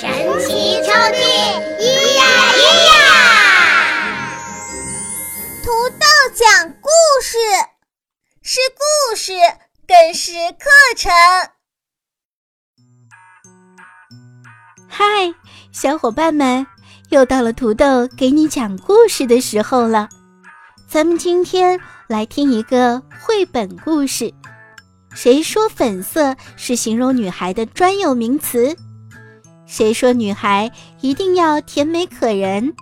神奇抽屉，咿呀咿呀！土豆讲故事，是故事，更是课程。嗨，小伙伴们，又到了土豆给你讲故事的时候了。咱们今天来听一个绘本故事。谁说粉色是形容女孩的专有名词？谁说女孩一定要甜美可人？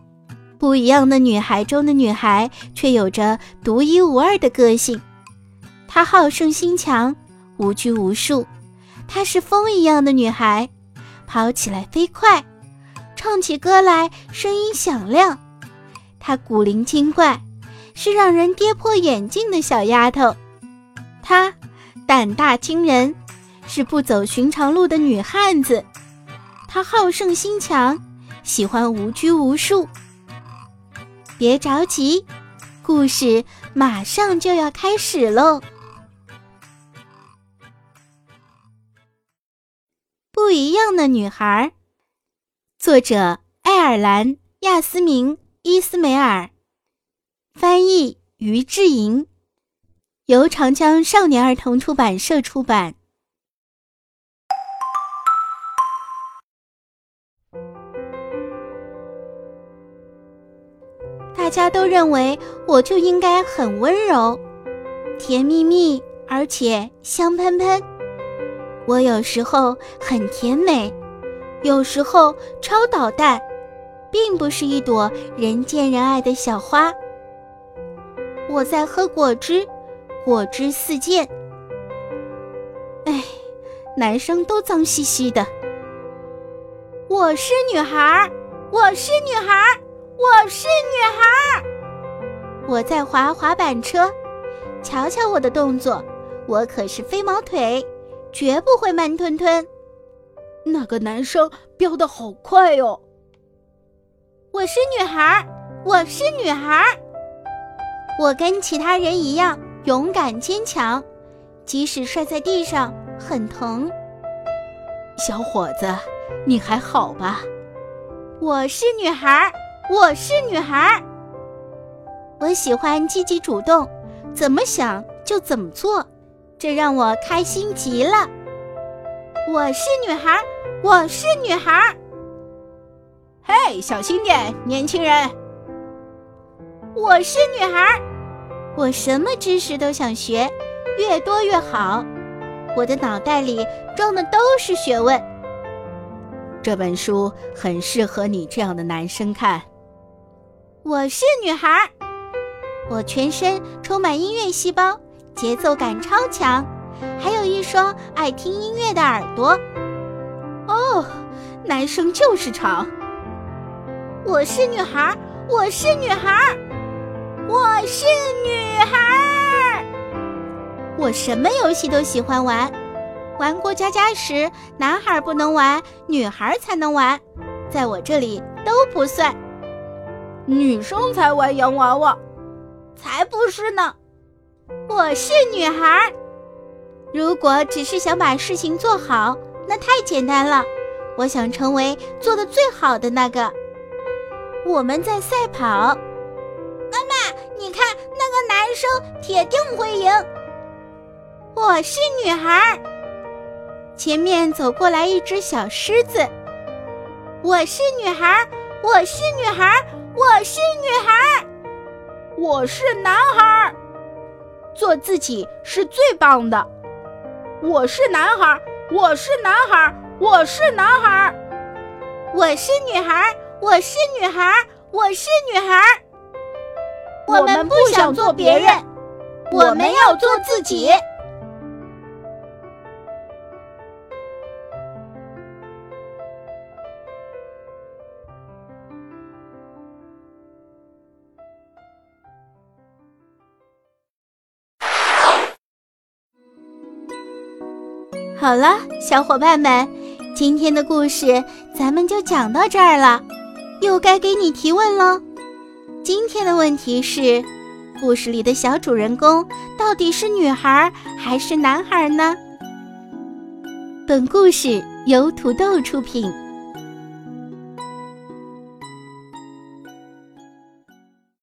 不一样的女孩中的女孩，却有着独一无二的个性。她好胜心强，无拘无束。她是风一样的女孩，跑起来飞快，唱起歌来声音响亮。她古灵精怪，是让人跌破眼镜的小丫头。她。胆大惊人，是不走寻常路的女汉子。她好胜心强，喜欢无拘无束。别着急，故事马上就要开始喽。不一样的女孩，作者爱尔兰亚斯明·伊斯梅尔，翻译于志莹。由长江少年儿童出版社出版。大家都认为我就应该很温柔、甜蜜蜜，而且香喷喷。我有时候很甜美，有时候超捣蛋，并不是一朵人见人爱的小花。我在喝果汁。果汁四溅，哎，男生都脏兮兮的。我是女孩，我是女孩，我是女孩。我在滑滑板车，瞧瞧我的动作，我可是飞毛腿，绝不会慢吞吞。那个男生飙得好快哟。我是女孩，我是女孩，我跟其他人一样。勇敢坚强，即使摔在地上很疼。小伙子，你还好吧？我是女孩，我是女孩。我喜欢积极主动，怎么想就怎么做，这让我开心极了。我是女孩，我是女孩。嘿，小心点，年轻人。我是女孩。我什么知识都想学，越多越好。我的脑袋里装的都是学问。这本书很适合你这样的男生看。我是女孩，我全身充满音乐细胞，节奏感超强，还有一双爱听音乐的耳朵。哦，男生就是长。我是女孩，我是女孩。我是女孩，我什么游戏都喜欢玩。玩过家家时，男孩不能玩，女孩才能玩，在我这里都不算。女生才玩洋娃娃，才不是呢。我是女孩，如果只是想把事情做好，那太简单了。我想成为做的最好的那个。我们在赛跑。妈妈你看那个男生铁定会赢。我是女孩，前面走过来一只小狮子。我是女孩，我是女孩，我是女孩，我是男孩，做自己是最棒的。我是男孩，我是男孩，我是男孩，我是女孩，我是女孩，我是女孩。我们不想做别人，我们要做自己。好了，小伙伴们，今天的故事咱们就讲到这儿了，又该给你提问了。今天的问题是：故事里的小主人公到底是女孩还是男孩呢？本故事由土豆出品。